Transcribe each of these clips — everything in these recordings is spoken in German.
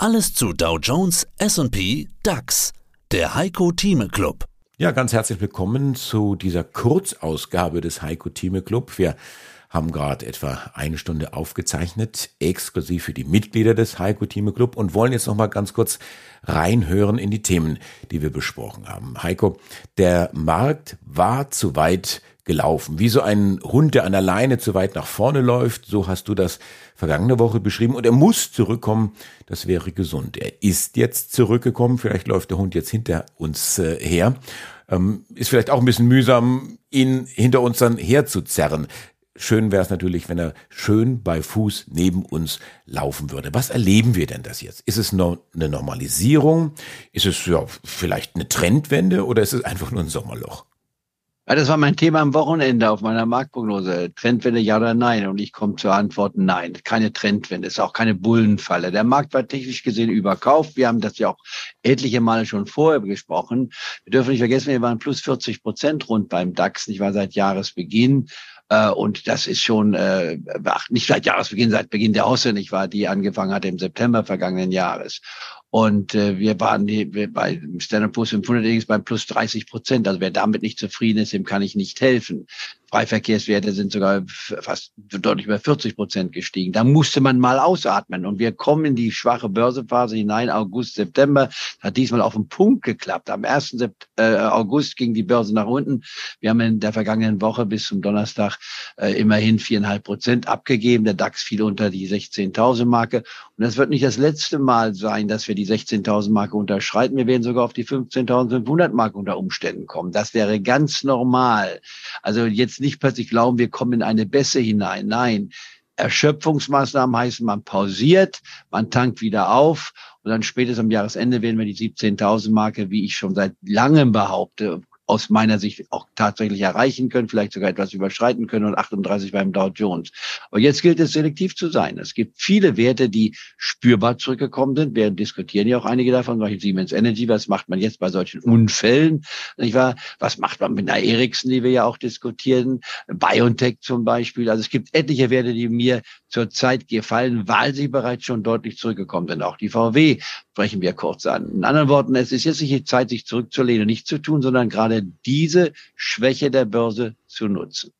Alles zu Dow Jones, S&P, DAX. Der Heiko Thieme Club. Ja, ganz herzlich willkommen zu dieser Kurzausgabe des Heiko Thieme Club. Wir haben gerade etwa eine Stunde aufgezeichnet, exklusiv für die Mitglieder des Heiko Thieme Club und wollen jetzt noch mal ganz kurz reinhören in die Themen, die wir besprochen haben. Heiko, der Markt war zu weit gelaufen. Wie so ein Hund, der an der Leine zu weit nach vorne läuft, so hast du das vergangene Woche beschrieben. Und er muss zurückkommen, das wäre gesund. Er ist jetzt zurückgekommen, vielleicht läuft der Hund jetzt hinter uns äh, her. Ähm, ist vielleicht auch ein bisschen mühsam, ihn hinter uns dann herzuzerren. Schön wäre es natürlich, wenn er schön bei Fuß neben uns laufen würde. Was erleben wir denn das jetzt? Ist es nur eine Normalisierung? Ist es ja vielleicht eine Trendwende oder ist es einfach nur ein Sommerloch? Ja, das war mein Thema am Wochenende auf meiner Marktprognose. Trendwende ja oder nein? Und ich komme zur Antwort nein. Keine Trendwende, ist auch keine Bullenfalle. Der Markt war technisch gesehen überkauft. Wir haben das ja auch etliche Male schon vorher besprochen. Wir dürfen nicht vergessen, wir waren plus 40 Prozent rund beim DAX. Ich war seit Jahresbeginn. Äh, und das ist schon, äh, nicht seit Jahresbeginn, seit Beginn der Hosse, nicht wahr, die angefangen hat im September vergangenen Jahres. Und äh, wir waren die, wir bei Standard Poor's 500 bei plus 30 Prozent. Also wer damit nicht zufrieden ist, dem kann ich nicht helfen. Freiverkehrswerte sind sogar fast deutlich über 40 Prozent gestiegen. Da musste man mal ausatmen. Und wir kommen in die schwache Börsephase hinein, August, September. Hat diesmal auf den Punkt geklappt. Am 1. Äh, August ging die Börse nach unten. Wir haben in der vergangenen Woche bis zum Donnerstag äh, immerhin viereinhalb Prozent abgegeben. Der DAX fiel unter die 16.000 Marke. Und das wird nicht das letzte Mal sein, dass wir die 16.000 Marke unterschreiten. Wir werden sogar auf die 15.500 Marke unter Umständen kommen. Das wäre ganz normal. Also jetzt jetzt nicht plötzlich glauben, wir kommen in eine Bässe hinein. Nein, Erschöpfungsmaßnahmen heißen, man pausiert, man tankt wieder auf und dann spätestens am Jahresende werden wir die 17.000 Marke, wie ich schon seit langem behaupte, aus meiner Sicht auch tatsächlich erreichen können, vielleicht sogar etwas überschreiten können und 38 beim Dow Jones. Aber jetzt gilt es selektiv zu sein. Es gibt viele Werte, die spürbar zurückgekommen sind. Wir diskutieren ja auch einige davon, Beispiel Siemens Energy. Was macht man jetzt bei solchen Unfällen? Nicht wahr? Was macht man mit einer Ericsson, die wir ja auch diskutieren? BioNTech zum Beispiel. Also es gibt etliche Werte, die mir zurzeit gefallen, weil sie bereits schon deutlich zurückgekommen sind. Auch die VW sprechen wir kurz an. In anderen Worten, es ist jetzt nicht die Zeit, sich zurückzulehnen, nicht zu tun, sondern gerade diese Schwäche der Börse zu nutzen.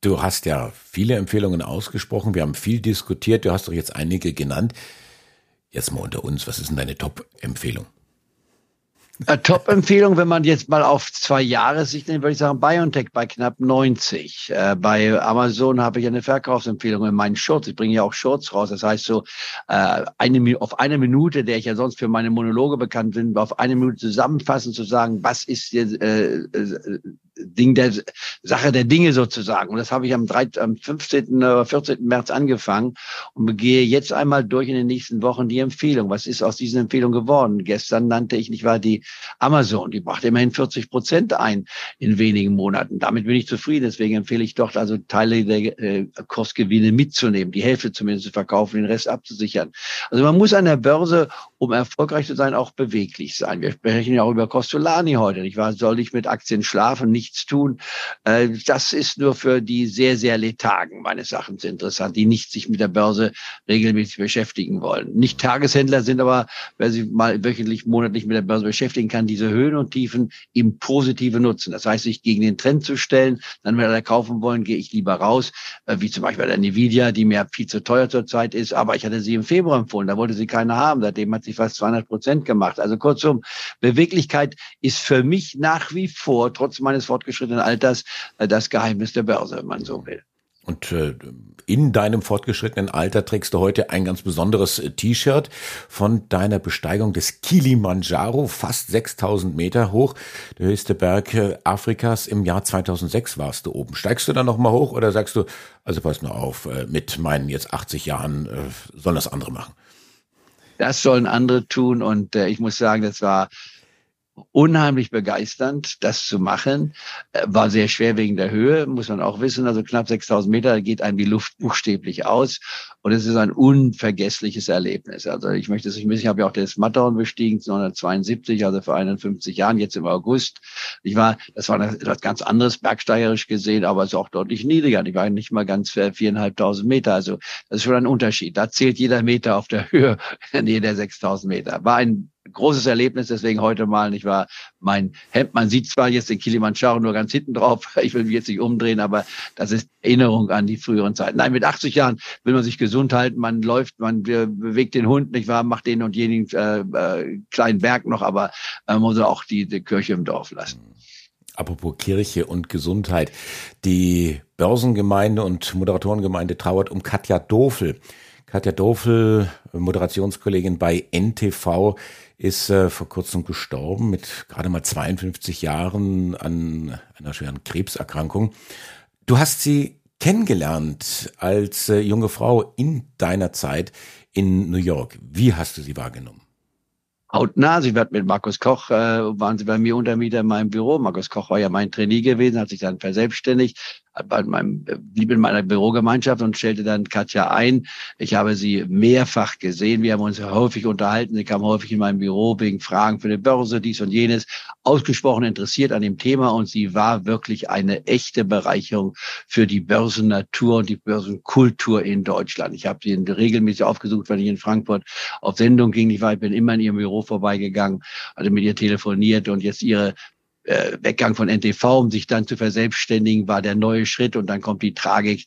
Du hast ja viele Empfehlungen ausgesprochen, wir haben viel diskutiert, du hast doch jetzt einige genannt. Jetzt mal unter uns, was ist denn deine Top-Empfehlung? Top-Empfehlung, wenn man jetzt mal auf zwei Jahre sich nimmt, würde ich sagen, BioNTech bei knapp 90. Äh, bei Amazon habe ich eine Verkaufsempfehlung in meinen Shorts. Ich bringe ja auch Shorts raus. Das heißt so, äh, eine, auf eine Minute, der ich ja sonst für meine Monologe bekannt bin, auf eine Minute zusammenfassen, zu sagen, was ist jetzt, äh, äh, Ding der Sache der Dinge sozusagen. Und das habe ich am, 3, am 15. oder 14. März angefangen und gehe jetzt einmal durch in den nächsten Wochen die Empfehlung. Was ist aus diesen Empfehlungen geworden? Gestern nannte ich, nicht wahr, die Amazon. Die brachte immerhin 40 Prozent ein in wenigen Monaten. Damit bin ich zufrieden. Deswegen empfehle ich dort also Teile der äh, Kursgewinne mitzunehmen, die Hälfte zumindest zu verkaufen, den Rest abzusichern. Also man muss an der Börse, um erfolgreich zu sein, auch beweglich sein. Wir sprechen ja auch über Costolani heute. Nicht wahr? Soll ich mit Aktien schlafen? Nicht tun. Äh, das ist nur für die sehr, sehr Lethargen meines Erachtens interessant, die nicht sich mit der Börse regelmäßig beschäftigen wollen. Nicht Tageshändler sind aber, wer sich mal wöchentlich, monatlich mit der Börse beschäftigen kann, diese Höhen und Tiefen im Positive nutzen. Das heißt, sich gegen den Trend zu stellen, dann, wenn alle kaufen wollen, gehe ich lieber raus, äh, wie zum Beispiel bei der Nvidia, die mir viel zu teuer zurzeit ist, aber ich hatte sie im Februar empfohlen, da wollte sie keiner haben, seitdem hat sie fast 200 Prozent gemacht. Also kurzum, Beweglichkeit ist für mich nach wie vor, trotz meines fortgeschrittenen Alters äh, das Geheimnis der Börse, wenn man so will. Und äh, in deinem fortgeschrittenen Alter trägst du heute ein ganz besonderes äh, T-Shirt von deiner Besteigung des Kilimanjaro, fast 6000 Meter hoch, der höchste Berg Afrikas. Im Jahr 2006 warst du oben. Steigst du da nochmal hoch oder sagst du, also pass nur auf, mit meinen jetzt 80 Jahren sollen das andere machen? Das sollen andere tun und ich muss sagen, das war unheimlich begeisternd, das zu machen. Äh, war sehr schwer wegen der Höhe, muss man auch wissen. Also knapp 6000 Meter geht einem die Luft buchstäblich aus. Und es ist ein unvergessliches Erlebnis. Also ich möchte es nicht missen. Ich habe ja auch das Matterhorn bestiegen, 1972, also vor 51 Jahren, jetzt im August. Ich war, das war etwas ganz anderes bergsteigerisch gesehen, aber es ist auch deutlich niedriger. Ich war nicht mal ganz viereinhalbtausend Meter. Also das ist schon ein Unterschied. Da zählt jeder Meter auf der Höhe, nee, der 6000 Meter. War ein großes Erlebnis, deswegen heute mal, nicht wahr, mein Hemd, man sieht zwar jetzt den Kilimanjaro nur ganz hinten drauf, ich will mich jetzt nicht umdrehen, aber das ist Erinnerung an die früheren Zeiten. Nein, mit 80 Jahren will man sich gesund halten, man läuft, man bewegt den Hund, nicht wahr, macht den und jenen äh, äh, kleinen Berg noch, aber man muss auch die, die Kirche im Dorf lassen. Apropos Kirche und Gesundheit. Die Börsengemeinde und Moderatorengemeinde trauert um Katja Dofel. Katja Dofel, Moderationskollegin bei NTV, ist äh, vor kurzem gestorben mit gerade mal 52 Jahren an einer schweren Krebserkrankung. Du hast sie kennengelernt als äh, junge Frau in deiner Zeit in New York. Wie hast du sie wahrgenommen? hautnah. Sie wird mit Markus Koch, äh, waren sie bei mir Untermieter in meinem Büro. Markus Koch war ja mein Trainee gewesen, hat sich dann verselbstständigt bei meinem, blieb in meiner Bürogemeinschaft und stellte dann Katja ein. Ich habe sie mehrfach gesehen. Wir haben uns häufig unterhalten. Sie kam häufig in mein Büro wegen Fragen für die Börse, dies und jenes. Ausgesprochen interessiert an dem Thema und sie war wirklich eine echte Bereicherung für die Börsennatur und die Börsenkultur in Deutschland. Ich habe sie regelmäßig aufgesucht, wenn ich in Frankfurt auf Sendung ging. Ich war, ich bin immer in ihrem Büro vorbeigegangen, hatte mit ihr telefoniert und jetzt ihre äh, Weggang von NTV, um sich dann zu verselbstständigen, war der neue Schritt und dann kommt die Tragik,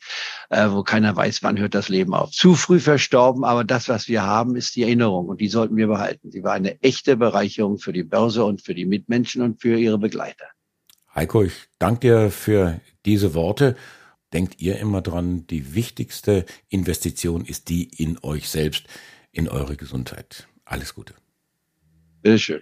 äh, wo keiner weiß, wann hört das Leben auf. Zu früh verstorben, aber das, was wir haben, ist die Erinnerung und die sollten wir behalten. Sie war eine echte Bereicherung für die Börse und für die Mitmenschen und für ihre Begleiter. Heiko, ich danke dir für diese Worte. Denkt ihr immer dran, die wichtigste Investition ist die in euch selbst, in eure Gesundheit. Alles Gute. Bitteschön.